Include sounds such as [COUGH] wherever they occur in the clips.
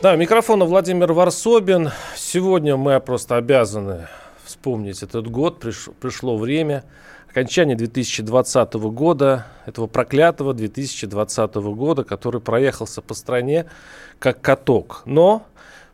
Да, микрофона Владимир Варсобин. Сегодня мы просто обязаны вспомнить этот год. Приш, пришло время окончания 2020 года, этого проклятого 2020 года, который проехался по стране как каток. Но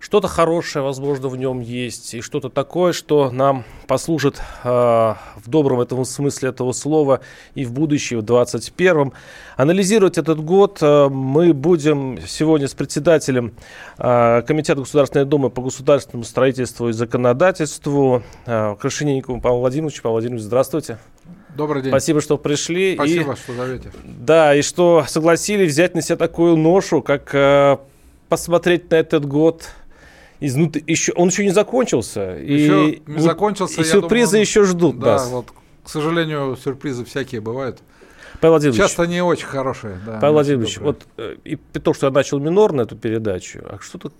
что-то хорошее, возможно, в нем есть, и что-то такое, что нам послужит э, в добром этом смысле этого слова и в будущем, в 2021. Анализировать этот год э, мы будем сегодня с председателем э, Комитета Государственной Думы по государственному строительству и законодательству э, Крашенинниковым Павлом Владимировичем. Павел Владимирович, здравствуйте. Добрый день. Спасибо, что пришли. Спасибо, и, что зовете. Да, и что согласились взять на себя такую ношу, как э, посмотреть на этот год изнутри. Еще, он еще не закончился. Еще и не закончился. И сюрпризы думаю, еще ждут да, нас. вот, к сожалению, сюрпризы всякие бывают. Павел Владимирович, Часто не очень хорошие. Да, Павел Владимирович, добрые. вот э, и то, что я начал минорно эту передачу, а что-то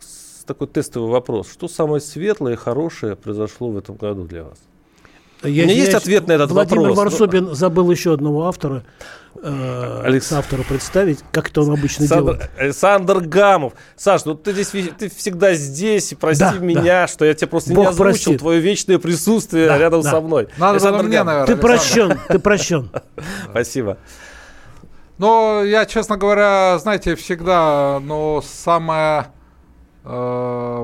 такой тестовый вопрос. Что самое светлое и хорошее произошло в этом году для вас? Я, У меня есть ответ на этот Владимир вопрос. Варсобин забыл еще одного автора, э, Алекс- автора представить, как это он обычно Александр, делает. Александр Гамов. Саш, ну ты здесь ты всегда здесь, и прости Да, меня, что я тебе просто не Бог озвучил простит. твое вечное присутствие Да, рядом да. со мной. Надо было Александр мне, Гамов, наверное. Ты Александр. прощен, ты прощен. [LAUGHS] Спасибо. Но я, честно говоря, знаете, всегда, но самое э,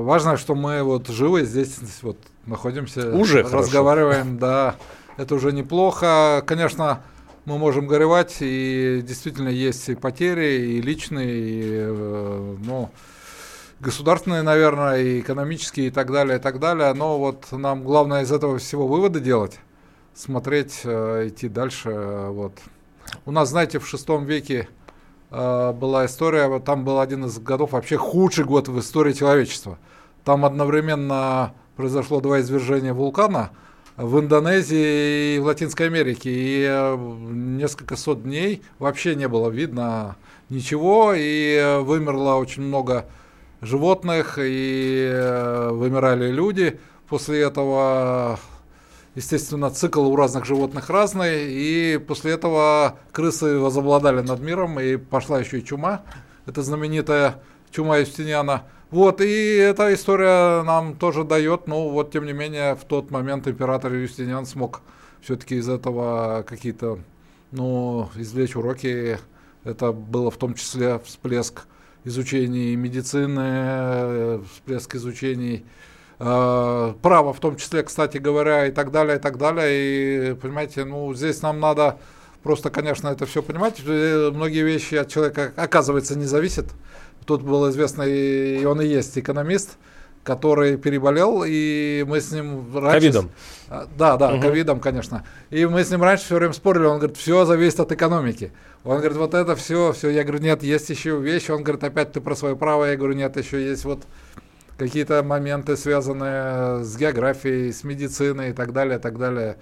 важное, что мы вот живы здесь вот находимся, Уже хорошо. разговариваем, да, это уже неплохо. Конечно, мы можем горевать, и действительно есть и потери, и личные, и, э, ну, государственные, наверное, и экономические, и так далее, и так далее. Но вот нам главное из этого всего выводы делать, смотреть, э, идти дальше, э, вот. У нас, знаете, в шестом веке была история, вот там был один из годов, вообще худший год в истории человечества. Там одновременно произошло два извержения вулкана в Индонезии и в Латинской Америке. И э, несколько сот дней вообще не было видно ничего, и э, вымерло очень много животных, и э, вымирали люди. После этого Естественно, цикл у разных животных разный, и после этого крысы возобладали над миром, и пошла еще и чума, это знаменитая чума Юстиниана. Вот, и эта история нам тоже дает, но вот, тем не менее, в тот момент император Юстиниан смог все-таки из этого какие-то, ну, извлечь уроки. Это было в том числе всплеск изучений медицины, всплеск изучений э, право в том числе, кстати говоря, и так далее, и так далее. И, понимаете, ну, здесь нам надо просто, конечно, это все понимать. Э, Многие вещи от человека, оказывается, не зависят. Тут был известный, и он и есть экономист, который переболел, и мы с ним раньше... Ковидом. А, Да, да, Мгм. ковидом, конечно. И мы с ним раньше все время спорили, он говорит, все зависит от экономики. Он говорит, вот это все, все. Я говорю, нет, есть еще вещи. Он говорит, опять ты про свое право. Я говорю, нет, еще есть вот какие-то моменты, связанные с географией, с медициной и так далее, и так далее.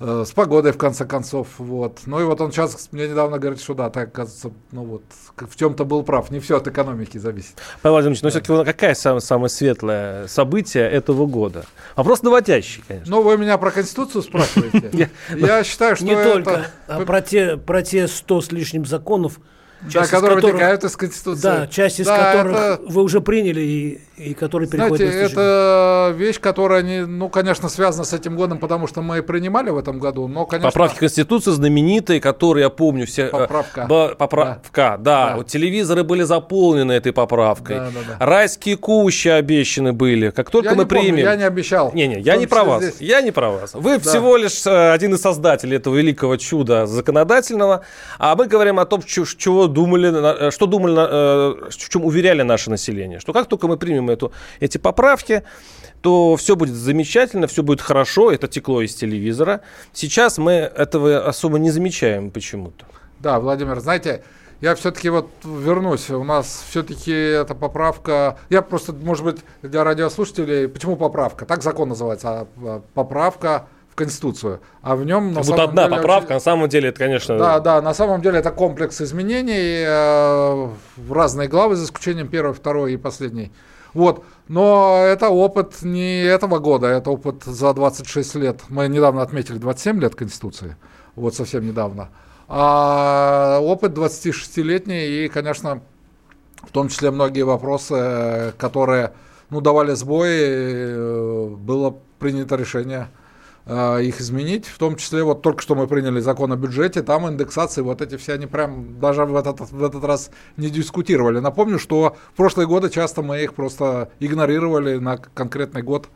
Э, С погодой, в конце концов, вот. Ну и вот он сейчас мне недавно говорит, что да, так, оказывается, ну вот, в чем-то был прав. Не все от экономики зависит. Павел Владимирович, но все-таки какая самое, самое светлое событие этого года? Вопрос наводящий, конечно. Ну, вы меня про Конституцию спрашиваете? [LAUGHS] Я считаю, что Не только, а про те, про те сто с лишним законов, Да, часть из которые которых- вытекают из Конституции. да, часть из Да, которых это- вы уже приняли и, и которые переходят Знаете, на это вещь, которая, не, ну, конечно, связана с этим годом, потому что мы принимали в этом году, но, конечно... Поправки Конституции знаменитые, которые, я помню, все... э, Поправка. ба- поправка, да. Да. Вот телевизоры были заполнены этой поправкой. Да, да, да. Райские кущи обещаны были. Как только Я мы помню, примем... я не обещал. Не-не, я не про вас. здесь. Я не про вас. Вы Да. всего лишь э, один из создателей этого великого чуда законодательного. А мы говорим о том, чего думали, э, что думали, э, в чем уверяли наше население. Что как только мы примем эту, эти поправки, то все будет замечательно, все будет хорошо. Это текло из телевизора. Сейчас мы этого особо не замечаем почему-то. Да, Владимир, знаете, я все-таки вот вернусь. У нас все-таки эта поправка... Я просто, может быть, для радиослушателей... Почему поправка? Так закон называется. А, а поправка Конституцию. А в нем... Как будто одна деле, поправка, очень... на самом деле это, конечно... Да, да, на самом деле это комплекс изменений э, в разные главы, за исключением первой, второй и последней. Вот. Но это опыт не этого года, это опыт за 26 лет. Мы недавно отметили 27 лет Конституции, вот совсем недавно. А опыт 26-летний и, конечно, в том числе многие вопросы, которые ну, давали сбой, э, было принято решение э, их изменить, в том числе вот только что мы приняли закон о бюджете, там индексации, вот эти все, они прям даже в этот, в этот раз не дискутировали. Напомню, что в прошлые годы часто мы их просто игнорировали на конкретный год,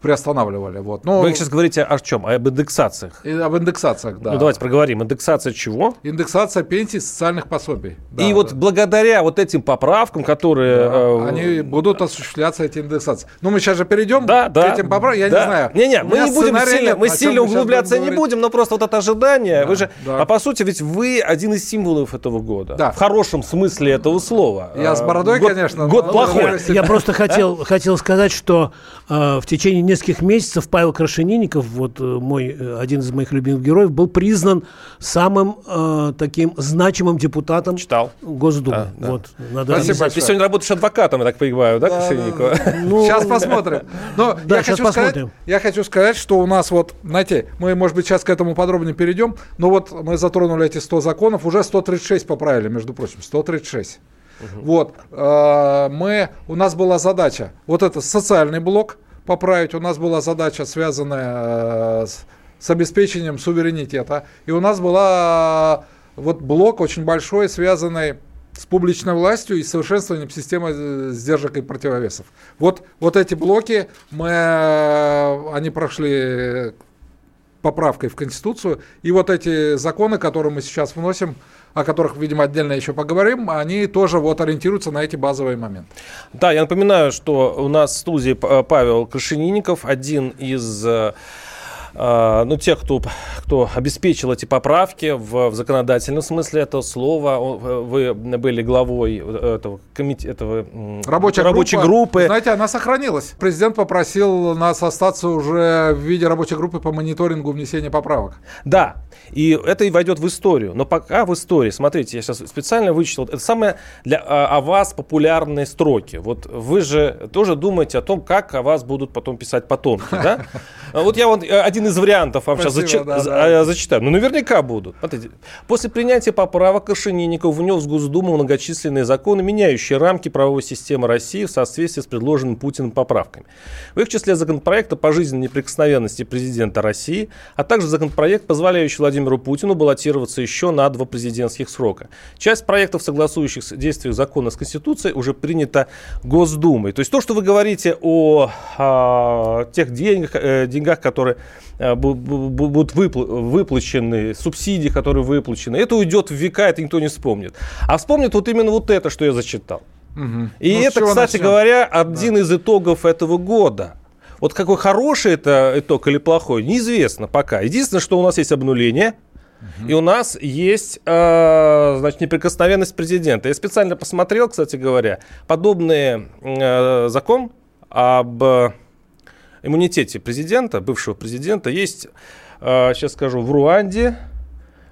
приостанавливали. Вот. Но... Вы сейчас говорите о чем? Об индексациях? И об индексациях, да. Ну, давайте проговорим. Индексация чего? Индексация пенсий, социальных пособий. Да, и да. вот благодаря вот этим поправкам, которые... Да, э, они будут осуществляться, эти индексации. Ну, мы сейчас же перейдем да, да, к этим поправкам. Я да. не знаю. Не-не, мы не будем сильно, мы сильно углубляться не будем, но просто вот это ожидание. Да, вы же, да. А по сути, ведь вы один из символов этого года. Да. В хорошем смысле этого слова. Я с бородой, год, конечно. Год плохой. Я просто хотел, хотел сказать, что э, в течение нескольких месяцев Павел Крашенинников, вот э, мой, э, один из моих любимых героев, был признан самым э, таким значимым депутатом Читал. Госдумы. А, да. вот, надо Спасибо большое. Ты сегодня работаешь адвокатом, я так понимаю, да, да Крашенинникова? Ну, сейчас посмотрим. Но да, я, сейчас хочу посмотрим. Сказать, я хочу сказать, что у нас вот, знаете, мы, может быть, сейчас к этому подробнее перейдем, но вот мы затронули эти 100 законов, уже 136 поправили, между прочим, 136. Угу. Вот, э, мы, у нас была задача, вот это социальный блок, поправить. У нас была задача, связанная э, с, с обеспечением суверенитета. И у нас была э, вот блок очень большой, связанный с публичной властью и совершенствованием системы э, сдержек и противовесов. Вот, вот эти блоки, мы, они прошли поправкой в Конституцию. И вот эти законы, которые мы сейчас вносим, о которых, видимо, отдельно еще поговорим, они тоже вот ориентируются на эти базовые моменты. Да, я напоминаю, что у нас в студии Павел Крашенинников, один из э, ну, тех, кто, кто обеспечил эти поправки в, в законодательном смысле этого слова. Вы были главой этого комитета, этого рабочей, рабочей группа. группы. Знаете, она сохранилась. Президент попросил нас остаться уже в виде рабочей группы по мониторингу внесения поправок. Да, и это и войдет в историю. Но пока в истории, смотрите, я сейчас специально вычитал, это самое для о, о вас популярные строки. Вот вы же тоже думаете о том, как о вас будут потом писать потомки, да? [LAUGHS] Вот я вот э, один из вариантов вам Спасибо, сейчас зачи- да, да. зачитаю. Ну, наверняка будут. Смотрите. После принятия поправок Кашининников внес в Госдуму многочисленные законы, меняющие рамки правовой системы России в соответствии с предложенными Путиным поправками. В их числе законопроект о пожизненной неприкосновенности президента России, а также законопроект, позволяющий Владимиру Путину баллотироваться еще на два президентских срока. Часть проектов, согласующих с действием закона с Конституцией, уже принята Госдумой. То есть то, что вы говорите о, о тех деньгах, э, деньгах которые Э, будут выплачены, субсидии, которые выплачены. Это уйдет в века, это никто не вспомнит. А вспомнит вот именно вот это, что я зачитал. Угу. И ну, это, кстати говоря, один да. из итогов этого года. Вот какой хороший это итог или плохой, неизвестно пока. Единственное, что у нас есть обнуление, и у нас есть, э, значит, неприкосновенность президента. Я специально посмотрел, кстати говоря, подобный э, закон об иммунитете президента, бывшего президента, есть, сейчас скажу, в Руанде,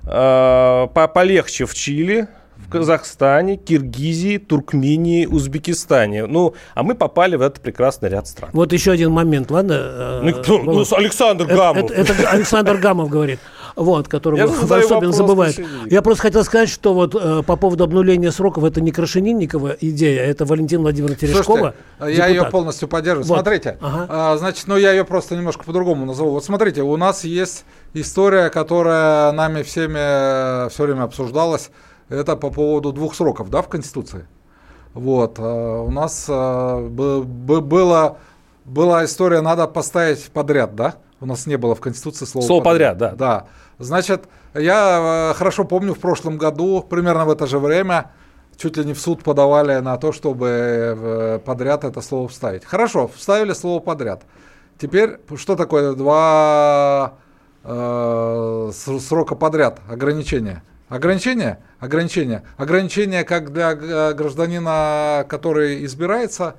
полегче в Чили, в Казахстане, Киргизии, Туркмении, Узбекистане. Ну, а мы попали в этот прекрасный ряд стран. Вот еще один момент, ладно? Ну, кто? ну Александр Гамов. Это, это, это Александр Гамов говорит вот, которого [LAUGHS] особенно забывают. Я просто хотел сказать, что вот э, по поводу обнуления сроков, это не Крашенинникова идея, это Валентин Владимирович Терешкова. Слушайте, я ее полностью поддерживаю. Вот. Смотрите, ага. а, значит, ну я ее просто немножко по-другому назову. Вот смотрите, у нас есть история, которая нами всеми все время обсуждалась. Это по поводу двух сроков, да, в Конституции. Вот, а, у нас а, было, была история, надо поставить подряд, да? У нас не было в Конституции слова, Слово подряд. подряд, да. Да. Значит, я э, хорошо помню в прошлом году, примерно в это же время, чуть ли не в суд подавали на то, чтобы э, подряд это слово вставить. Хорошо, вставили слово подряд. Теперь, что такое два э, срока подряд, ограничения? Ограничения? Ограничения. Ограничения как для гражданина, который избирается,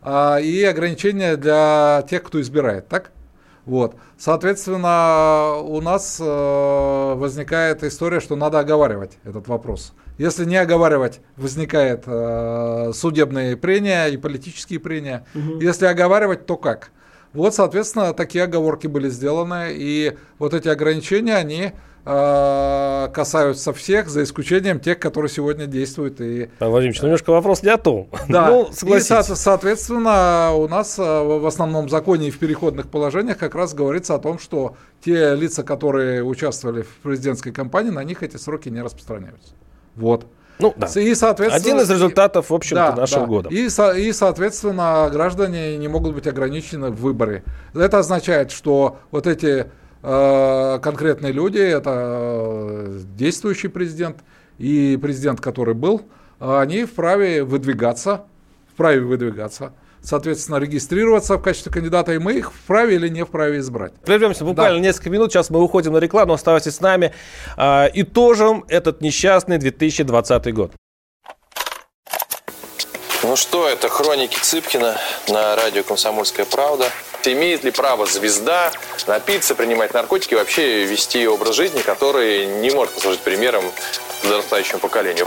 а, и ограничения для тех, кто избирает, так? Вот. Соответственно, у нас э, возникает история, что надо оговаривать этот вопрос. Если не оговаривать, возникает э, судебные прения и политические прения. Угу. Если оговаривать, то как? Вот, соответственно, такие оговорки были сделаны, и вот эти ограничения, они касаются всех, за исключением тех, которые сегодня действуют. И, Павел Владимирович, ну, немножко вопрос не о том. [LAUGHS] Да, ну, и, со- соответственно, у нас э, в основном законе и в переходных положениях как раз говорится о том, что те лица, которые участвовали в президентской кампании, на них эти сроки не распространяются. Вот. Ну, да. И, соответственно, Один из результатов, в общем-то, да, нашего да. года. И, и, соответственно, граждане не могут быть ограничены в выборе. Это означает, что вот эти Э, конкретные люди, это э, действующий президент и президент, который был, они вправе выдвигаться, вправе выдвигаться, соответственно, регистрироваться в качестве кандидата, и мы их вправе или не вправе избрать. Прервемся буквально да. несколько минут, сейчас мы уходим на рекламу, оставайтесь с нами. А, итожим этот несчастный 2020 год. Ну что, это хроники Цыпкина на радио «Комсомольская правда». Имеет ли право звезда напиться, принимать наркотики, вообще вести образ жизни, который не может послужить примером подрастающему поколению?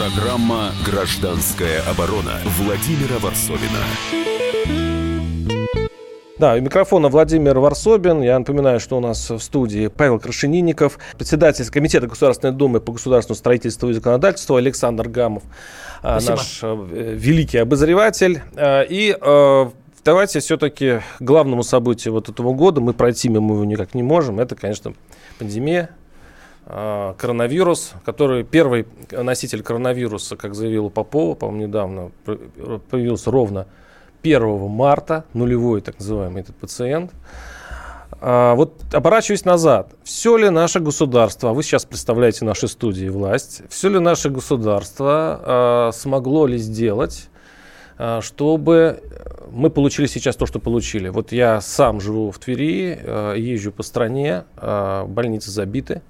Программа «Гражданская оборона» Владимира Варсовина. Да, у микрофона Владимир Варсобин. Я напоминаю, что у нас в студии Павел Крашенинников, председатель Комитета Государственной Думы по государственному строительству и законодательству Александр Гамов, а, Спасибо. наш э, великий обозреватель. А, и э, давайте все-таки главному событию вот этого года, мы пройти мимо его никак не можем, это, конечно, пандемия, коронавирус, который первый носитель коронавируса, как заявил Попова, по-моему, недавно, появился ровно 1 марта, нулевой так называемый этот пациент. А, вот оборачиваясь назад, все ли наше государство, а вы сейчас представляете наши студии власть, все ли наше государство а, смогло ли сделать, а, чтобы мы получили сейчас то, что получили. Вот я сам живу в Твери, а, езжу по стране, а, больницы забиты,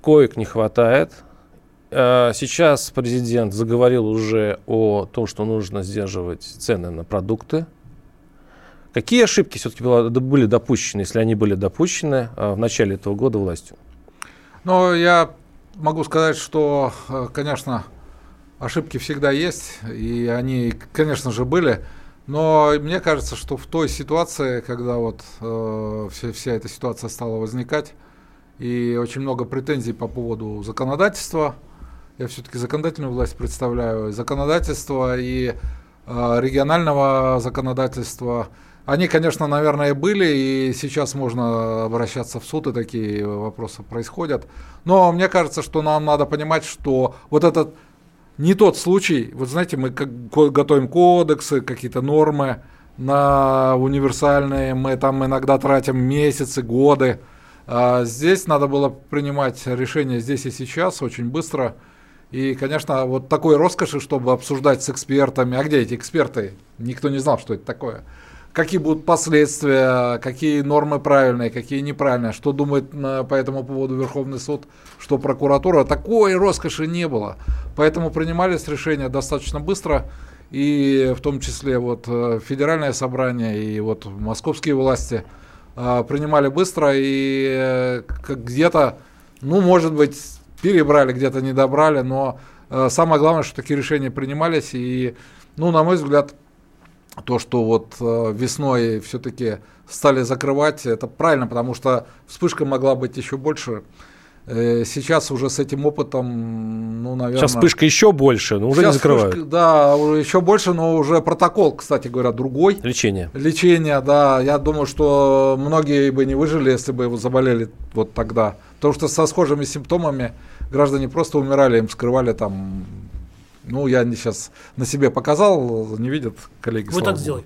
коек не хватает. Э, сейчас президент заговорил уже о том, что нужно сдерживать цены на продукты. Какие ошибки все-таки были допущены, если они были допущены э, в начале этого года властью? Ну, я могу сказать, что, э, конечно, ошибки всегда есть, и они, конечно же, были. Но мне кажется, что в той ситуации, когда вот э, вся, вся эта ситуация стала возникать, и очень много претензий по поводу законодательства. Я все-таки законодательную власть представляю. Законодательство и э, регионального законодательства. Они, конечно, наверное, были, и сейчас можно обращаться в суд, и такие вопросы происходят. Но мне кажется, что нам надо понимать, что вот этот не тот случай, вот знаете, мы готовим кодексы, какие-то нормы на универсальные, мы там иногда тратим месяцы, годы, а здесь надо было принимать решение здесь и сейчас, очень быстро. И, конечно, вот такой роскоши, чтобы обсуждать с экспертами. А где эти эксперты? Никто не знал, что это такое. Какие будут последствия, какие нормы правильные, какие неправильные, что думает по этому поводу Верховный суд, что прокуратура. Такой роскоши не было. Поэтому принимались решения достаточно быстро. И в том числе вот э, федеральное собрание и вот московские власти – принимали быстро и э, где-то, ну, может быть, перебрали, где-то не добрали, но э, самое главное, что такие решения принимались и, ну, на мой взгляд, то, что вот э, весной все-таки стали закрывать, это правильно, потому что вспышка могла быть еще больше. Э, сейчас уже с этим опытом, ну, наверное... Сейчас вспышка еще больше, но уже не закрывают. Вспышка, да, еще больше, но уже протокол, кстати говоря, другой. Лечение. Лечение, да. Я думаю, что многие бы не выжили, если бы заболели вот тогда. Потому что со схожими симптомами граждане просто умирали, им скрывали там... Ну, я не сейчас на себе показал, не видят коллеги. Вот так сделай.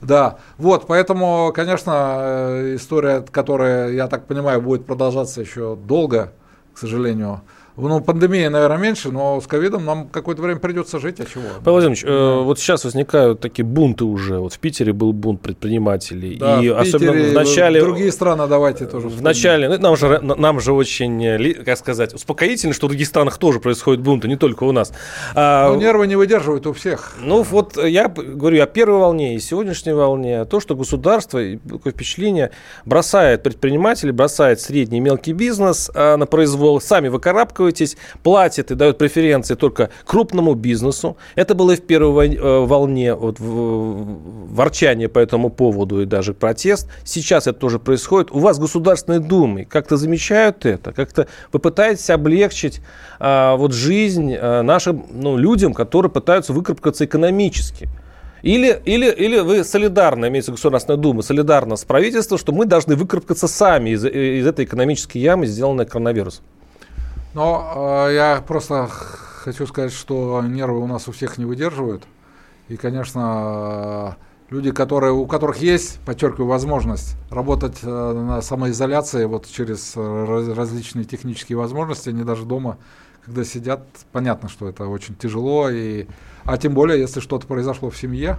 Да, вот, поэтому, конечно, э, история, которая, я так понимаю, будет продолжаться еще долго, к сожалению, ну, пандемия, наверное, меньше, но с ковидом нам какое-то время придется жить, а чего? Павел Владимирович, э, вот сейчас возникают такие бунты уже. Вот в Питере был бунт предпринимателей. Да, и в особенно Питере, в начале... Другие страны давайте тоже В начале, ну, нам же, нам же очень, э, как сказать, успокоительно, что в других странах тоже происходят бунты, не только у нас. А, ну, нервы не выдерживают у всех. Ну, вот я говорю о первой волне и сегодняшней волне. То, что государство, такое впечатление, бросает предпринимателей, бросает средний и мелкий бизнес а, на произвол, сами выкарабкивают вкладываетесь, платят и дают преференции только крупному бизнесу. Это было и в первой э, волне вот, ворчания по этому поводу и даже протест. Сейчас это тоже происходит. У вас Государственной Думы как-то замечают это? Как-то вы пытаетесь облегчить а, вот жизнь а, нашим ну, людям, которые пытаются выкарабкаться экономически? Или, или, или вы солидарно, имеется Государственная Дума, солидарно с правительством, что мы должны выкарабкаться сами из, из этой экономической ямы, сделанной коронавирусом? Но э, я просто хочу сказать, что нервы у нас у всех не выдерживают. И, конечно, люди, которые, у которых есть, подчеркиваю, возможность работать э, на самоизоляции вот через раз, различные технические возможности, они даже дома, когда сидят, понятно, что это очень тяжело. И, а тем более, если что-то произошло в семье,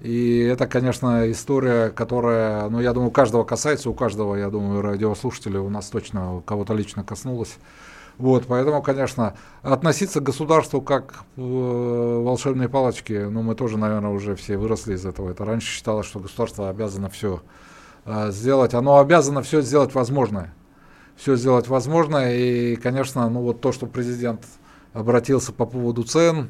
и это, конечно, история, которая, ну, я думаю, каждого касается, у каждого, я думаю, радиослушателя у нас точно кого-то лично коснулось. Вот, поэтому, конечно, относиться к государству как э, волшебной палочке, ну, мы тоже, наверное, уже все выросли из этого. Это раньше считалось, что государство обязано все э, сделать. Оно обязано все сделать возможное. Все сделать возможное. И, конечно, ну, вот то, что президент обратился по поводу цен,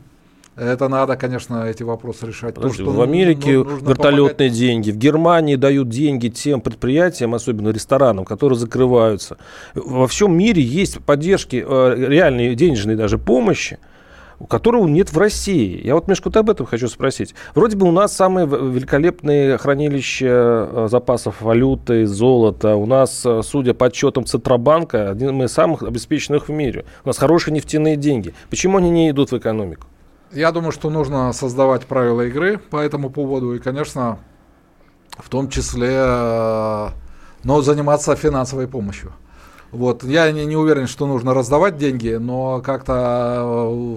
это надо, конечно, эти вопросы решать. Подожди, То, что в Америке ну, вертолетные помогать. деньги, в Германии дают деньги тем предприятиям, особенно ресторанам, которые закрываются. Во всем мире есть поддержки, э, реальные денежные даже помощи, которого нет в России. Я вот, Мишка, вот об этом хочу спросить. Вроде бы у нас самые великолепные хранилища э, запасов валюты, золота. У нас, э, судя по отчетам Центробанка, один из самых обеспеченных в мире. У нас хорошие нефтяные деньги. Почему они не идут в экономику? Я думаю, что нужно создавать правила игры по этому поводу и, конечно, в том числе, э, но заниматься финансовой помощью. Вот. Я не, не уверен, что нужно раздавать деньги, но как-то э,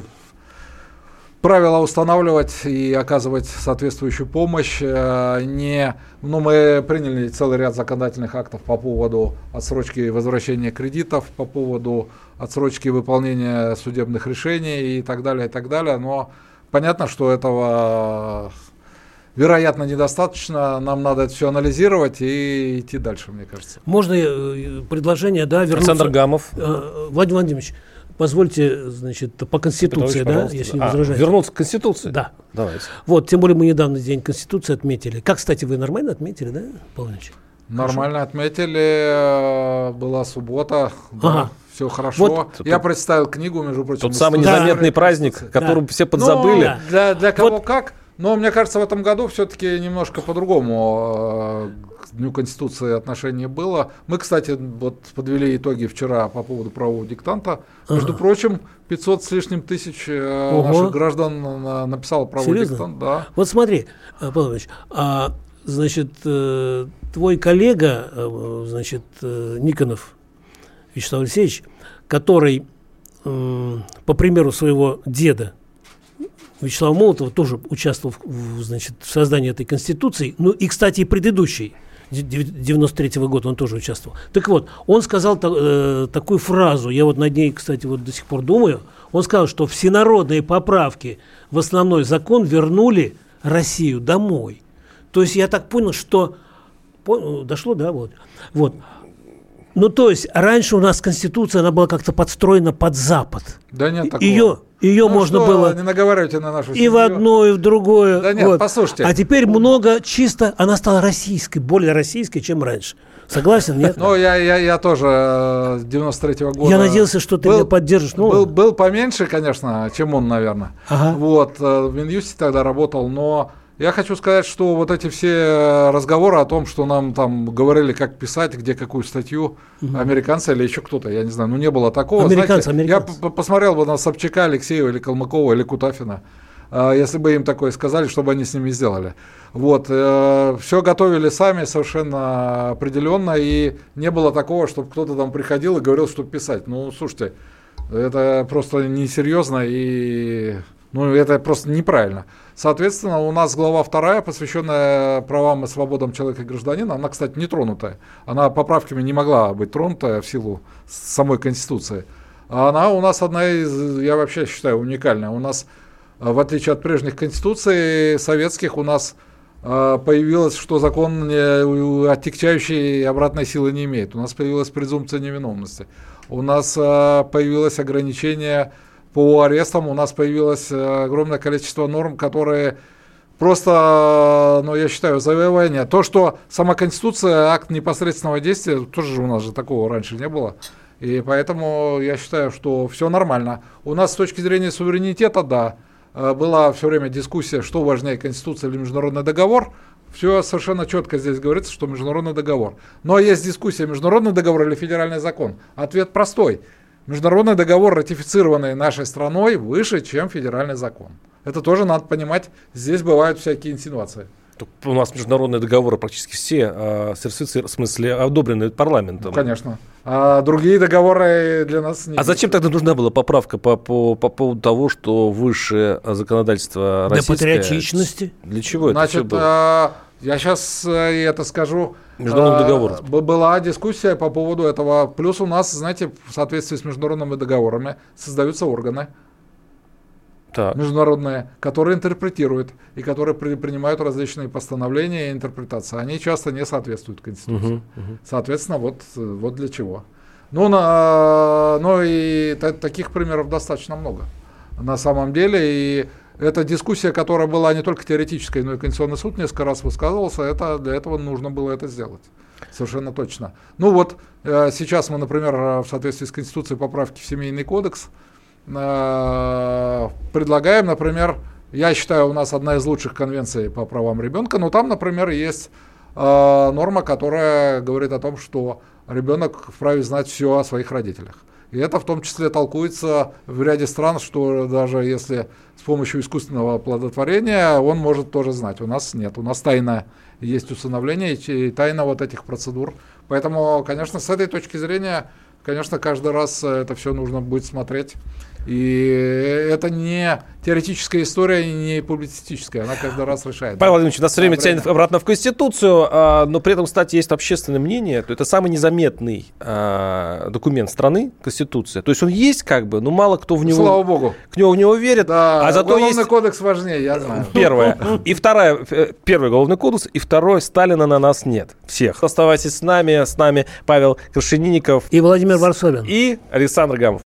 правила устанавливать и оказывать соответствующую помощь. Э, не, ну, мы приняли целый ряд законодательных актов по поводу отсрочки возвращения кредитов, по поводу отсрочки выполнения судебных решений и так далее, и так далее. Но понятно, что этого вероятно, недостаточно. Нам надо это все анализировать и идти дальше, мне кажется. Можно э, предложение, да, вернуться... Александр Гамов. Э, Владимир Владимирович, Позвольте, значит, по Конституции, да, если не а, возражаете. Вернуться к Конституции? Да. Давайте. Вот, тем более мы недавно День Конституции отметили. Как, кстати, вы нормально отметили, да, Павел Нормально отметили. Была суббота. Да. Все хорошо. Вот, Я тут, представил книгу, между прочим. Тот самый незаметный да, праздник, который да. все подзабыли. Ну, для, для кого вот. как. Но мне кажется, в этом году все-таки немножко по-другому э, Дню Конституции отношение было. Мы, кстати, вот подвели итоги вчера по поводу правового диктанта. Между ага. прочим, 500 с лишним тысяч э, Ого. наших граждан написало правовой Серьезно? диктант. Да. Вот смотри, э, Павел Иванович, а, значит, твой коллега, значит, Никонов Вячеслав Алексеевич, который, по примеру своего деда, Вячеслава Молотова тоже участвовал в, значит, в создании этой конституции, ну и, кстати, и предыдущей 93 -го года он тоже участвовал. Так вот, он сказал э, такую фразу, я вот над ней, кстати, вот до сих пор думаю, он сказал, что всенародные поправки в основной закон вернули Россию домой. То есть я так понял, что... По, дошло, да, вот. Вот. Ну, то есть, раньше у нас Конституция, она была как-то подстроена под Запад. Да нет такого. Ее, ее Ну можно что, было Не наговаривайте на нашу и семью. в одно, и в другое. Да нет, послушайте. А теперь много чисто, она стала российской, более российской, чем раньше. Согласен, нет? Ну, я, я, я тоже э, 93-го года. Я надеялся, что ты меня поддержишь. Ну, был, был поменьше, конечно, чем он, наверное. Ага. Вот, э, в Минюсте тогда работал, но я хочу сказать, что вот эти все разговоры о том, что нам там говорили, как писать, где какую статью, американцы или еще кто-то, я не знаю, ну не было такого. Американцы, Знаете, американцы. Я посмотрел бы на Собчака, Алексеева или Калмыкова или Кутафина, э, если бы им такое сказали, что бы они с ними сделали. Вот, все готовили сами совершенно определенно, и не было такого, чтобы кто-то там приходил и говорил, что писать. Ну, слушайте, это просто несерьезно и ну, это просто неправильно. Соответственно, у нас глава вторая, посвященная правам и свободам человека и гражданина, она, кстати, не тронутая. Она поправками не могла быть тронута в силу самой Конституции. А она у нас одна из, я вообще считаю, уникальная. У нас, в отличие от прежних конституций советских, у нас а, появилось, что закон у- отягчающей обратной силы не имеет. У нас появилась презумпция невиновности. У нас а, появилось ограничение по арестам, у нас появилось а, огромное количество норм, которые просто, ну, я считаю, завоевание. То, что сама Конституция, акт непосредственного действия, тоже же у нас же такого раньше не было. И поэтому я считаю, что все нормально. У нас с точки зрения суверенитета, да, э, была все время дискуссия, что важнее, Конституция или международный договор. Все совершенно четко здесь говорится, что международный договор. Но есть дискуссия, международный договор или федеральный закон. Ответ простой. Международный договор, ратифицированный нашей страной, выше, чем федеральный закон. Это тоже надо понимать. Здесь бывают всякие инсинуации. Так У нас международные договоры практически все сертифици- в смысле одобрены парламентом. Конечно. А другие договоры для нас не А зачем тогда нужна была поправка по, по, по поводу того, что высшее законодательство Для российское... патриотичности. Для чего это все Значит, было? а, я сейчас это скажу. Международный А, договор. б- Была дискуссия по поводу этого. Плюс у нас, знаете, в соответствии с международными договорами создаются органы Так. международные, которые интерпретируют и которые при- принимают различные постановления и интерпретации. Они часто не соответствуют Конституции. Соответственно, вот, э, вот для чего. Ну, на, ну и та- таких примеров достаточно много на самом деле. И эта дискуссия, которая была не только теоретической, но и Конституционный суд несколько раз высказывался, это, для этого нужно было это сделать. Совершенно точно. Ну вот, э, сейчас мы, например, э, в соответствии с Конституцией поправки в Семейный кодекс э, предлагаем, например, я считаю, у нас одна из лучших конвенций по правам ребенка, но там, например, есть э, норма, которая говорит о том, что ребенок вправе знать все о своих родителях. И это в том числе толкуется в ряде стран, что даже если с помощью искусственного оплодотворения он может тоже знать. У нас нет. У нас тайна есть усыновление и тайна вот этих процедур. Поэтому, конечно, с этой точки зрения, конечно, каждый раз это все нужно будет смотреть. И это не теоретическая история, не публицистическая. Она каждый раз решает. Павел Владимирович, нас время Да, тянет время. обратно в Конституцию, а, но при этом, кстати, есть общественное мнение, то это самый незаметный а, документ страны, Конституция. То есть он есть как бы, но мало кто в него, Слава богу. к нему в него верит, Да, а зато уголовный есть кодекс важнее, я знаю. первое. И вторая, э, первый уголовный кодекс, и второй, Сталина на нас нет. Всех. Оставайтесь с нами, с нами Павел Крашенинников И Владимир Варсобин. и Александр Гамов.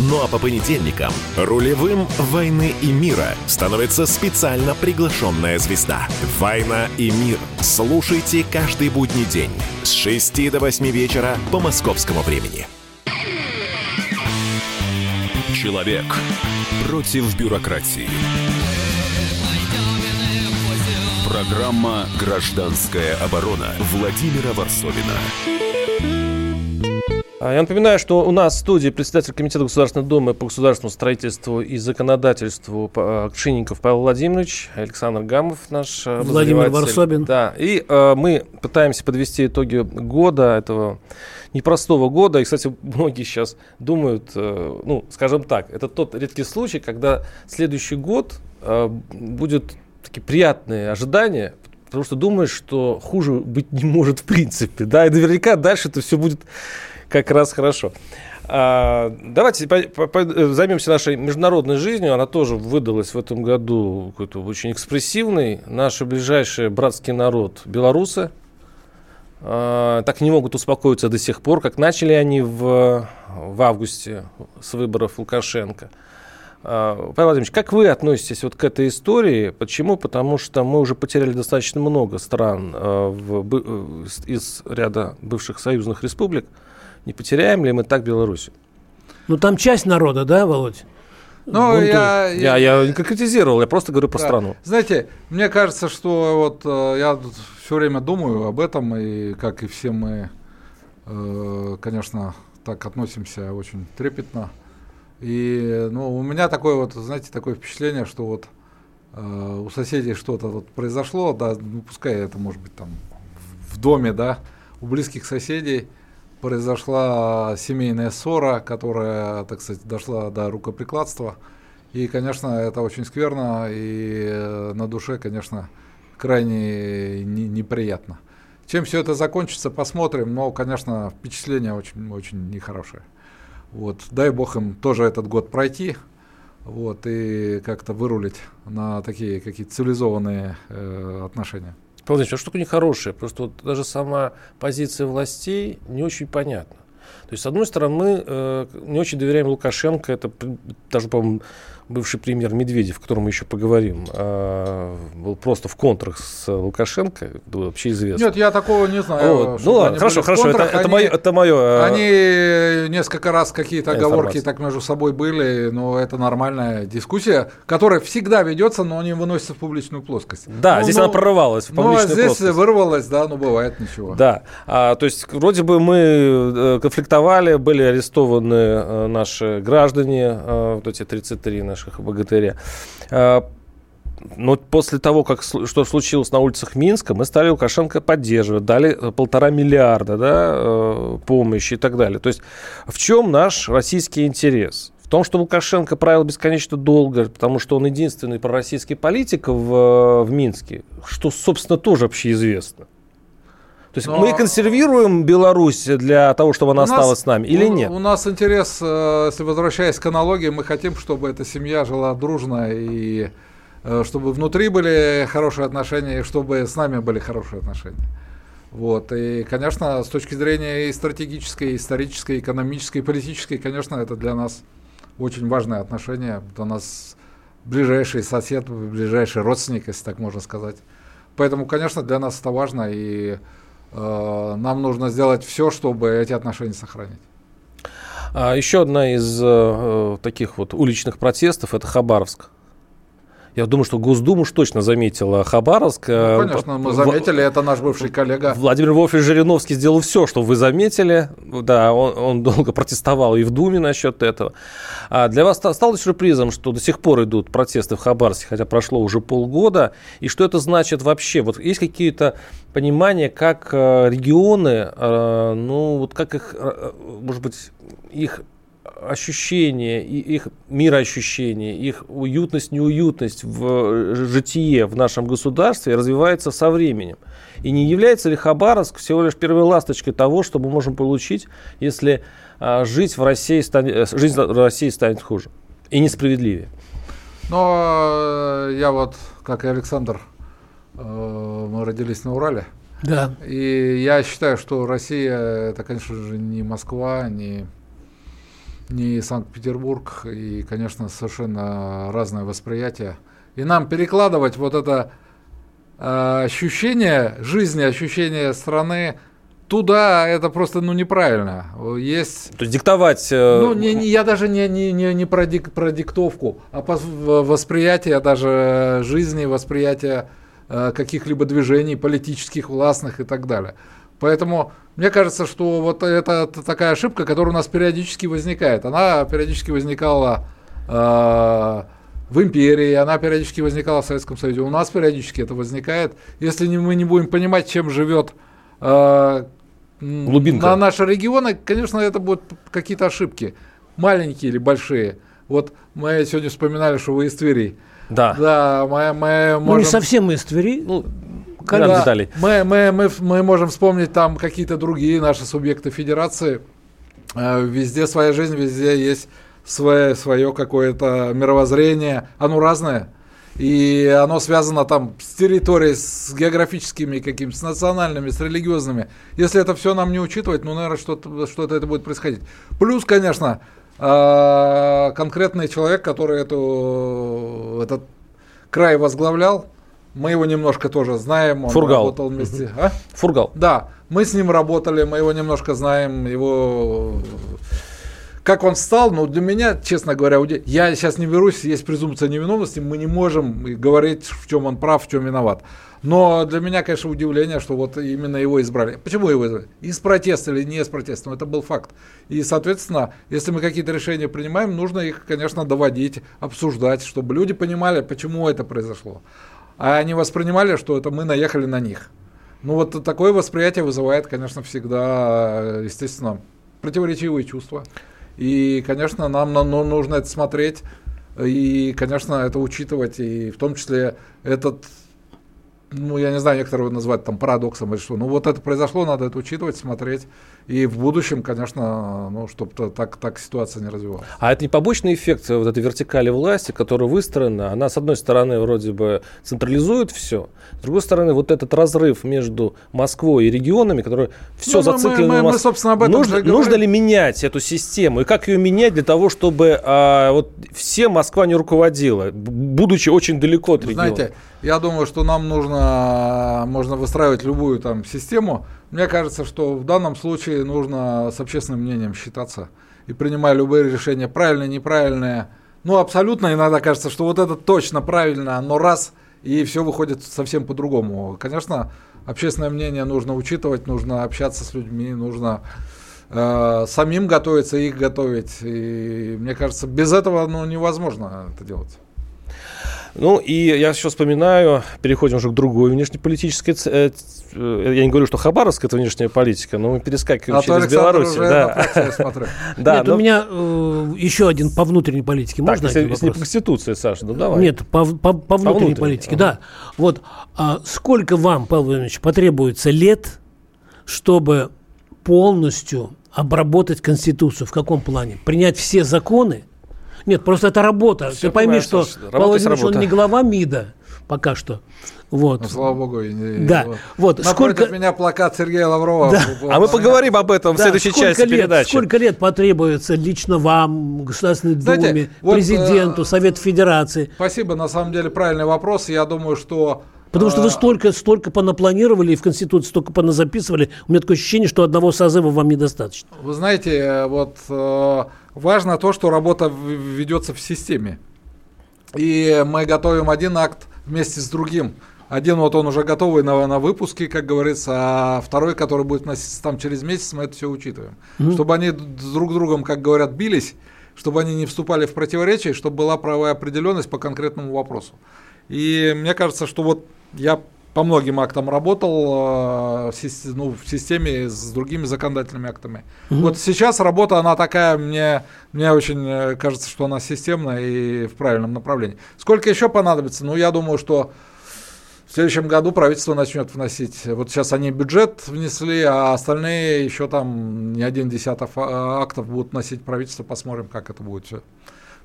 Ну а по понедельникам рулевым «Войны и мира» становится специально приглашенная звезда. «Война и мир». Слушайте каждый будний день с 6 до 8 вечера по московскому времени. Человек против бюрократии. Программа «Гражданская оборона» Владимира Варсовина. А, Я напоминаю, что у нас в студии председатель Комитета Государственной Думы по государственному строительству и законодательству а, Шинников Павел Владимирович, Александр Гамов наш а, Владимир. Варсобин. Да, и э, мы пытаемся подвести итоги года, этого непростого года. И, кстати, многие сейчас думают, э, ну, скажем так, это тот редкий случай, когда следующий год э, будет такие приятные ожидания, потому что думаешь, что хуже быть не может в принципе, да, и наверняка дальше это все будет как раз хорошо. А, давайте займемся нашей международной жизнью. Она тоже выдалась в этом году какой-то очень экспрессивной. Наш ближайший братский народ белорусы а, так не могут успокоиться до сих пор, как начали они в, в августе с выборов Лукашенко. Павел Владимирович, как вы относитесь вот к этой истории? Почему? Потому что мы уже потеряли достаточно много стран а, в э, из ряда бывших союзных республик. Не потеряем ли мы так Беларусь? Ну, там часть народа, да, Володь? Ну, я, Я, я не конкретизировал, я просто говорю про Да. страну. Знаете, мне кажется, что вот э, я все время думаю об этом, и как и все мы, э, конечно, так относимся очень трепетно. И ну, у меня такое вот, знаете, такое впечатление, что вот э, у соседей что-то вот произошло, да, ну, пускай это может быть там в- доме, да, у близких соседей произошла семейная ссора, которая, так сказать, дошла до рукоприкладства. И, конечно, это очень скверно, и э, на душе, конечно, крайне не- неприятно. Чем все это закончится, посмотрим, но, конечно, впечатление очень, очень нехорошее. Вот. Дай бог им тоже этот год пройти, вот, и как-то вырулить на такие какие-то цивилизованные э, отношения. Павел Владимирович, а что такое нехорошее? Просто вот даже сама позиция властей не очень понятна. То есть, с одной стороны, мы э, не очень доверяем Лукашенко, это даже, по-моему, бывший премьер Медведев, о котором мы еще поговорим, э, был просто в контрах с Лукашенко, вообще известно. Нет, я такого не знаю. Вот. Ну ладно, хорошо, хорошо, это, контрах. это Они- мое, это мое. э, Они несколько раз какие-то оговорки так между собой были, но это нормальная дискуссия, которая всегда ведется, но не выносится в публичную плоскость. Да, Ну, здесь ну, она прорывалась в Ну, а публичную здесь плоскость. вырвалось, да, ну бывает ничего. Да, а, то есть вроде бы мы э, конфликтовали, были арестованы э, наши граждане, э, вот эти 33 наших богатыря. Но после того, как что случилось на улицах Минска, мы стали Лукашенко поддерживать, дали э, полтора миллиарда да, э, помощи и так далее. То есть в чем наш российский интерес? В том, что Лукашенко правил бесконечно долго, потому что он единственный пророссийский политик в, э, в Минске, что, собственно, тоже общеизвестно. То есть Но- мы консервируем Беларусь для того, чтобы она нас- осталась с нами, или у- нет? У нас интерес, э, если возвращаясь к аналогии, мы хотим, чтобы эта семья жила дружно и э, чтобы внутри были хорошие отношения, и чтобы с нами были хорошие отношения. Вот. И, конечно, с точки зрения и стратегической, и исторической, экономической, и политической, конечно, это для нас очень важное отношение. У нас ближайший сосед, ближайший родственник, если так можно сказать. Поэтому, конечно, для нас это важно, и нам нужно сделать все, чтобы эти отношения сохранить. А еще одна из э, э, таких вот уличных протестов это Хабаровск. Я думаю, что Госдума уж точно заметила Хабаровск. Ну, Э, конечно, мы заметили, это наш бывший коллега. Владимир Вольфович Жириновский сделал все, что вы заметили. Да, он, он долго протестовал и в Думе насчет этого. А для вас ста- стало сюрпризом, что до сих пор идут протесты в Хабаровске, хотя прошло уже полгода. И что это значит вообще? Вот есть какие-то понимания, как э, регионы, э, ну вот как их, может быть, их ощущение, и их мироощущение, их уютность, неуютность в э, житие в нашем государстве развивается со временем. И не является ли Хабаровск всего лишь первой ласточкой того, что мы можем получить, если а, жить в России станет, э, жизнь в России станет хуже и несправедливее? Но э, я вот, как и Александр, мы родились на Урале. Да. И я считаю, что Россия это, конечно же, не Москва, не, не Санкт-Петербург, и, конечно, совершенно разное восприятие. И нам перекладывать вот это э, ощущение жизни, ощущение страны туда, это просто ну, неправильно. Есть... То есть диктовать... Э... Ну, не, не, я даже не, не, не, не про, дик, про диктовку, а по восприятие даже жизни, восприятие э, каких-либо движений политических, властных и так далее. Поэтому мне кажется, что вот это такая ошибка, которая у нас периодически возникает. Она периодически возникала э, в империи, она периодически возникала в Советском Союзе. У нас периодически это возникает. Если не, мы не будем понимать, чем живет э, Глубинка. на наши регионы, конечно, это будут какие-то ошибки. Маленькие или большие. Вот мы сегодня вспоминали, что вы из Твери. Да. Да, мы, мы можем... Ну, не совсем из Твери. Ну, да, деталей. Мы, мы, мы, мы можем вспомнить там какие-то другие наши субъекты федерации. Э, везде своя жизнь, везде есть свое, свое какое-то мировоззрение. Оно разное. И оно связано там с территорией, с географическими какими-то, с национальными, с религиозными. Если это все нам не учитывать, ну, наверное, что-то что это будет происходить. Плюс, конечно, э, конкретный человек, который эту, этот край возглавлял, мы его немножко тоже знаем. Он Фургал. работал вместе. А? Фургал. Да, мы с ним работали, мы его немножко знаем, его как он стал, ну, для меня, честно говоря, я сейчас не берусь, есть презумпция невиновности, мы не можем говорить, в чем он прав, в чем виноват. Но для меня, конечно, удивление, что вот именно его избрали. Почему его избрали? Из протеста или не из протеста? Но это был факт. И, соответственно, если мы какие-то решения принимаем, нужно их, конечно, доводить, обсуждать, чтобы люди понимали, почему это произошло а они воспринимали, что это мы наехали на них. Ну вот такое восприятие вызывает, конечно, всегда, естественно, противоречивые чувства. И, конечно, нам ну, нужно это смотреть и, конечно, это учитывать, и в том числе этот ну, я не знаю, некоторые назвать там парадоксом или что. Ну, вот это произошло, надо это учитывать, смотреть. И в будущем, конечно, ну, чтобы так, так ситуация не развивалась. А это не побочный эффект вот этой вертикали власти, которая выстроена? Она, с одной стороны, вроде бы централизует все, с другой стороны, вот этот разрыв между Москвой и регионами, который все ну, зациклено мы, мы, мы, собственно, об этом нужно, нужно ли менять эту систему? И как ее менять для того, чтобы а, вот все Москва не руководила, будучи очень далеко от региона? Знаете, я думаю, что нам нужно, можно выстраивать любую там систему. Мне кажется, что в данном случае нужно с общественным мнением считаться и принимая любые решения, правильные, неправильные. Ну, абсолютно иногда кажется, что вот это точно правильно, но раз и все выходит совсем по-другому. Конечно, общественное мнение нужно учитывать, нужно общаться с людьми, нужно э, самим готовиться, их готовить. И мне кажется, без этого ну, невозможно это делать. Ну, и я сейчас вспоминаю, переходим уже к другой внешнеполитической... Э, э, я не говорю, что Хабаровск это внешняя политика, но мы перескакиваем а через Беларусь. Да. [LAUGHS] да, Нет, но... у меня э, еще один по внутренней политике. Можно так, если, если не по Конституции, Саша, ну давай. Нет, по, по, по внутренней, внутренней политике, ага. да. Вот а сколько вам, Павел Владимирович, потребуется лет, чтобы полностью обработать Конституцию? В каком плане? Принять все законы, нет, просто это работа. Все Ты пойми, что Павел Владимирович, он не глава МИДа пока что. Вот. Ну, слава богу. Не, да. Вот. Напротив сколько... меня плакат Сергея Лаврова. Да. А мы поговорим об этом да. в следующей сколько части лет, передачи. Сколько лет потребуется лично вам, Государственной Знаете, Думе, вот, президенту, э, Совету Федерации? Спасибо, на самом деле правильный вопрос. Я думаю, что Потому что вы а. столько, столько понапланировали и в Конституции столько поназаписывали. У меня такое ощущение, что одного созыва вам недостаточно. Вы знаете, э, вот э, важно то, что работа ведется в системе. И мы готовим один акт вместе с другим. Один вот он уже готовый на, на выпуске, как говорится, а второй, который будет носиться там через месяц, мы это все учитываем. Mm-hmm. Чтобы они друг с другом, как говорят, бились, чтобы они не вступали в противоречие, чтобы была правая определенность по конкретному вопросу. И мне кажется, что вот я по многим актам работал э, ну, в системе с другими законодательными актами. Mm-hmm. Вот сейчас работа, она такая, мне, мне очень э, кажется, что она системная и в правильном направлении. Сколько еще понадобится? Ну, я думаю, что в следующем году правительство начнет вносить. Вот сейчас они бюджет внесли, а остальные еще там не один десяток а, актов будут вносить правительство. Посмотрим, как это будет все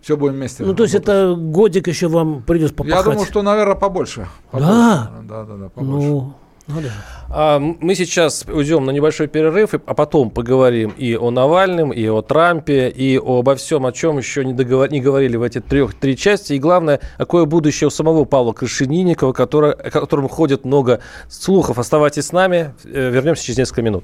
все будем вместе. Ну, то есть это годик еще вам придется попахать? Я думаю, что, наверное, побольше. побольше. Да? Да, да, да, побольше. Ну, Ну да. А, мы сейчас уйдем на небольшой перерыв, а потом поговорим и о Навальном, и о Трампе, и обо всем, о чем еще не, договор... не говорили в эти трех, три части. И главное, какое будущее у самого Павла Крашенинникова, который... о котором ходит много слухов. Оставайтесь с нами. Э, вернемся через несколько минут.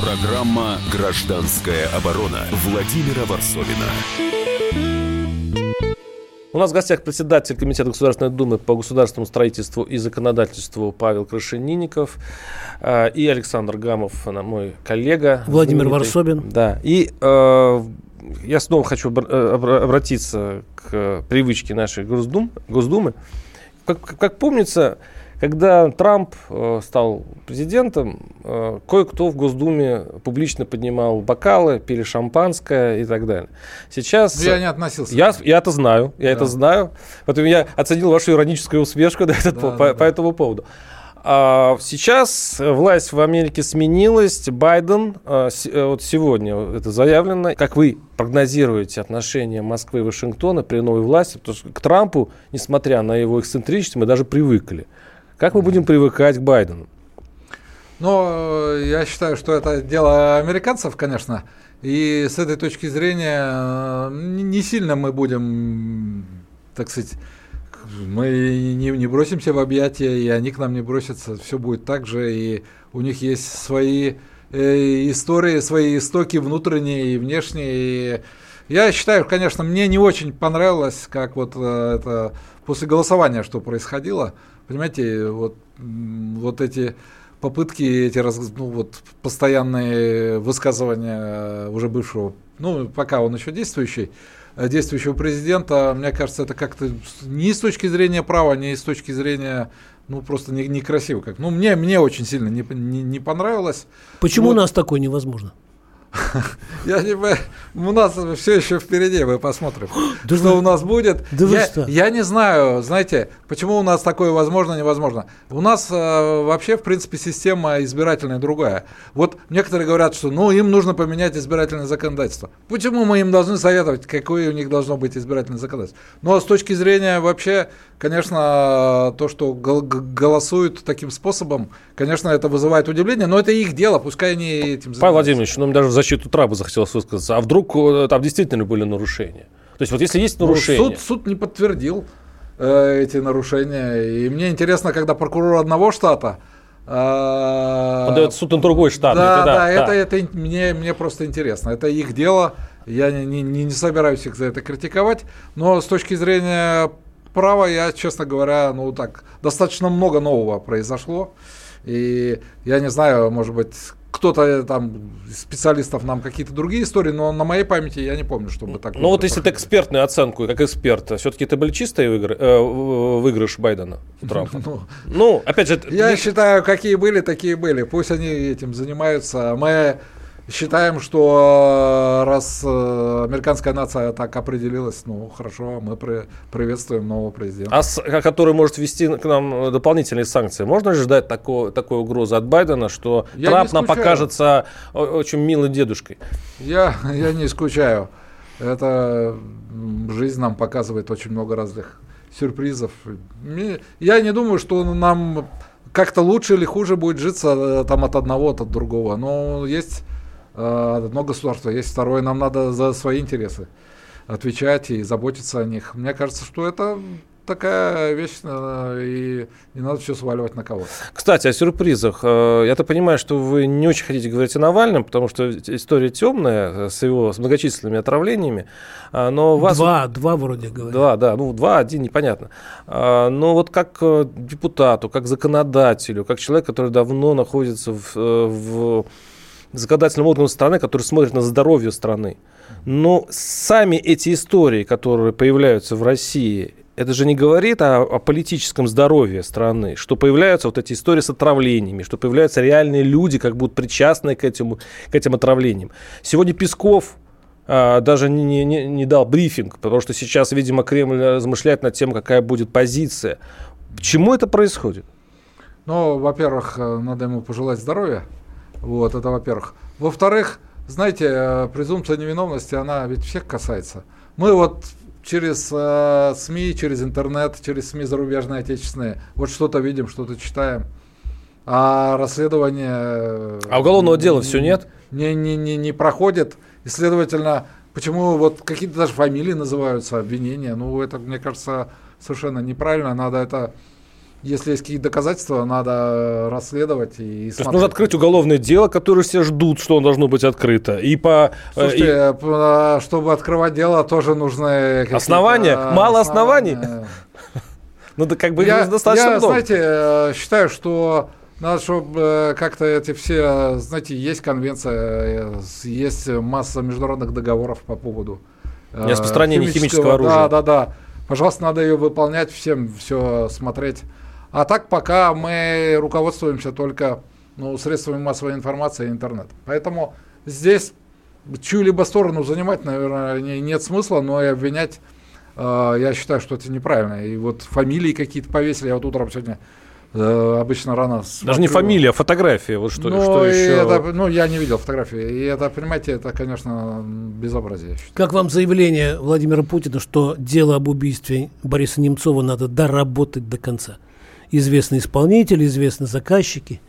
Программа «Гражданская оборона» Владимира Варсовина. У нас в гостях председатель Комитета Государственной Думы по государственному строительству и законодательству Павел Крашенинников э, и Александр Гамов, мой коллега. Владимир Варсобин. Да. И э, я снова хочу обратиться к привычке нашей Госдум, Госдумы. Как, как помнится, когда Трамп э, стал президентом, э, кое-кто в Госдуме публично поднимал бокалы, пили шампанское и так далее. Сейчас... Я не относился. Я, я это знаю, я да. это знаю. Поэтому я оценил вашу ироническую усмешку да, этот, да, по, да, по, по этому поводу. А сейчас власть в Америке сменилась. Байден, а, вот сегодня это заявлено. Как вы прогнозируете отношения Москвы и Вашингтона при новой власти? Потому что к Трампу, несмотря на его эксцентричность, мы даже привыкли. Как мы будем привыкать к Байдену? Ну, я считаю, что это дело американцев, конечно. И с этой точки зрения э, не сильно мы будем, так сказать, мы не, не бросимся в объятия, и они к нам не бросятся. Все будет так же, и у них есть свои э, истории, свои истоки внутренние и внешние. И я считаю, конечно, мне не очень понравилось, как вот э, это после голосования, что происходило. Понимаете, вот, вот эти попытки, эти раз, ну, вот, постоянные высказывания уже бывшего, ну, пока он еще действующий, э, действующего президента, мне кажется, это как-то не с точки зрения права, не с точки зрения ну, просто не, некрасиво. Как. Ну, мне, мне очень сильно не, не, не понравилось. Почему вот. у нас такое невозможно? [LAUGHS] Я не у нас все еще впереди, мы посмотрим, [GASPS] да что вы, у нас будет. Да я, что? я не знаю, знаете, почему у нас такое возможно, невозможно. У нас э, вообще, в принципе, система избирательная другая. Вот некоторые говорят, что ну им нужно поменять избирательное законодательство. Почему мы им должны советовать, какое у них должно быть избирательное законодательство? Ну, а с точки зрения вообще, конечно, то, что голосуют таким способом, конечно, это вызывает удивление, но это их дело, пускай они этим занимаются. Павел Владимирович, ну даже в защиту Трампа захотелось высказаться. А вдруг э, там действительно были нарушения? То есть вот если есть нарушения... Ну, суд, суд не подтвердил э, эти нарушения. И мне интересно, когда прокурор одного штата э, подает суд на другой штат. Да, это, да, да, это, это мне, мне просто интересно. Это их дело. Я не, не, не собираюсь их за это критиковать. Но с точки зрения права, я, честно говоря, ну так, достаточно много нового произошло. И я не знаю, может быть, кто-то там специалистов нам какие-то другие истории, но на моей памяти я не помню, чтобы так. Ну вот если ты экспертную оценку, как эксперт, все-таки это был чистый выигрыш, э, выигрыш Байдена [LAUGHS] Трампа. Ну, ну, опять же, я не... считаю, какие были, такие были. Пусть они этим занимаются. Мы считаем, что э, раз э, американская нация так определилась, ну хорошо, мы при, приветствуем нового президента. А с, который может ввести к нам дополнительные санкции. Можно ли ждать такого, такой угрозы от Байдена, что я Трамп нам покажется очень милым дедушкой? Я, я не исключаю. Это жизнь нам показывает очень много разных сюрпризов. Я не думаю, что нам как-то лучше или хуже будет житься э, там от одного, от другого. Но есть Э, одно государство, есть второе, нам надо за свои интересы отвечать и заботиться о них. Мне кажется, что это такая вещь, э, и не надо все сваливать на кого-то. Кстати, о сюрпризах. Э, я-то понимаю, что вы не очень хотите говорить о Навальном, потому что история темная с его с многочисленными отравлениями. Но вас... Два, два вроде говорят. Два, да, ну два, один, непонятно. Но вот как депутату, как законодателю, как человек, который давно находится в, в законодательным органом страны, который смотрит на здоровье страны. Но сами эти истории, которые появляются в России, это же не говорит о, о политическом здоровье страны, что появляются вот эти истории с отравлениями, что появляются реальные люди, как будто причастные к, этому, к этим отравлениям. Сегодня Песков а, даже не, не, не дал брифинг, потому что сейчас, видимо, Кремль размышляет над тем, какая будет позиция. Почему это происходит? Ну, во-первых, э, надо ему пожелать здоровья. Вот, это во-первых. Во-вторых, знаете, э, презумпция невиновности, она ведь всех касается. Мы вот через э, СМИ, через интернет, через СМИ зарубежные, отечественные, вот что-то видим, что-то читаем. А расследование... Э, а уголовного дела все нет? Не, не, не, не проходит. И, следовательно, почему вот какие-то даже фамилии называются, обвинения, ну, это, мне кажется, совершенно неправильно. Надо это если есть какие-то доказательства, надо расследовать и То есть нужно открыть уголовное дело, которое все ждут, что оно должно быть открыто. И по... Э, Слушайте, и... А, чтобы открывать дело, тоже нужны... Основания? Мало оснований? [LAUGHS] Ну, да как бы я, достаточно я, знаете, э, считаю, что надо, чтобы э, как-то эти все, знаете, есть конвенция, есть масса международных договоров по поводу распространения химического, химического оружия. Да, да, да. Пожалуйста, надо ее выполнять, всем все смотреть. А так пока мы руководствуемся только ну, средствами массовой информации и интернет. Поэтому здесь чью-либо сторону занимать, наверное, нет смысла, но и обвинять, э, я считаю, что это неправильно. И вот фамилии какие-то повесили, я вот утром сегодня э, обычно рано смотрю. Даже не фамилия, а фотография. Вот что, ну, что еще... Это, ну, я не видел фотографии. И это, понимаете, это, конечно, безобразие. Как вам заявление Владимира Путина, что дело об убийстве Бориса Немцова надо доработать до конца? Известные исполнители, известные заказчики.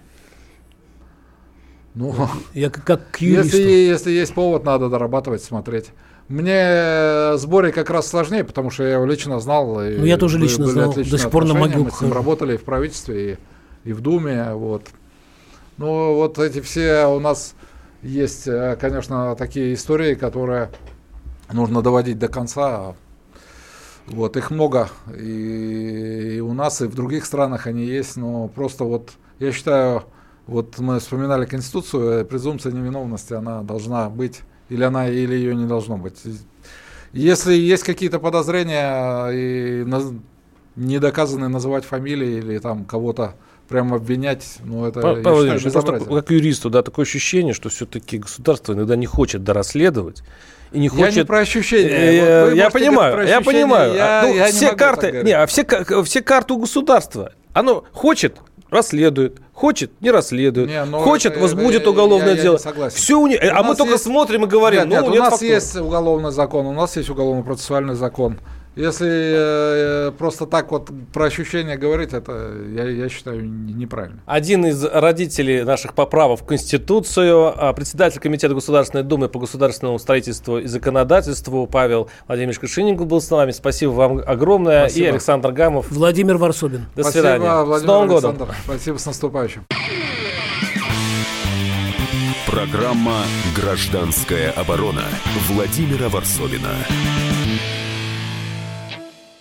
Ну, я как, как к юристу. Если, если есть повод, надо дорабатывать, смотреть. Мне с Борей как раз сложнее, потому что я его лично знал. Ну, я тоже лично знал, до сих пор на могилку. Мы с ним работали и в правительстве, и, и в Думе. Вот. Ну, вот эти все у нас есть, э, конечно, такие истории, которые нужно доводить до конца. Вот, их много, и, и у нас, и в других странах они есть, но просто вот, я считаю, вот мы вспоминали Конституцию, э, презумпция невиновности, она должна быть, или она, или ее не должно быть. Если есть какие-то подозрения и на, не доказаны называть фамилии или там кого-то прям обвинять, ну это Павел Владимирович, ну, просто как юристу, да, такое ощущение, что все-таки государство иногда не хочет дорасследовать, и не хочет... Я не про ощущения. Э, я понимаю, я понимаю. Я, ну, я все не карты, не, а все, все карты у государства. Оно хочет, расследует, хочет, не расследует, не, ну, хочет, это, возбудит это, уголовное я, дело. Я Все у них, а мы только есть... смотрим и говорим. Нет, ну, нет, нет у нас фактур. есть уголовный закон, у нас есть уголовно-процессуальный закон. Если э, просто так вот про ощущения говорить, это, я, я считаю, неправильно. Один из родителей наших поправок в Конституцию, а, председатель Комитета Государственной Думы по государственному строительству и законодательству Павел Владимирович Кашиненко был с нами. Спасибо вам огромное. Спасибо. И Александр Гамов. Владимир Варсобин. До Спасибо, свидания. Владимир с Новым Александр. годом. Спасибо, с наступающим. Программа «Гражданская оборона» Владимира Варсовина.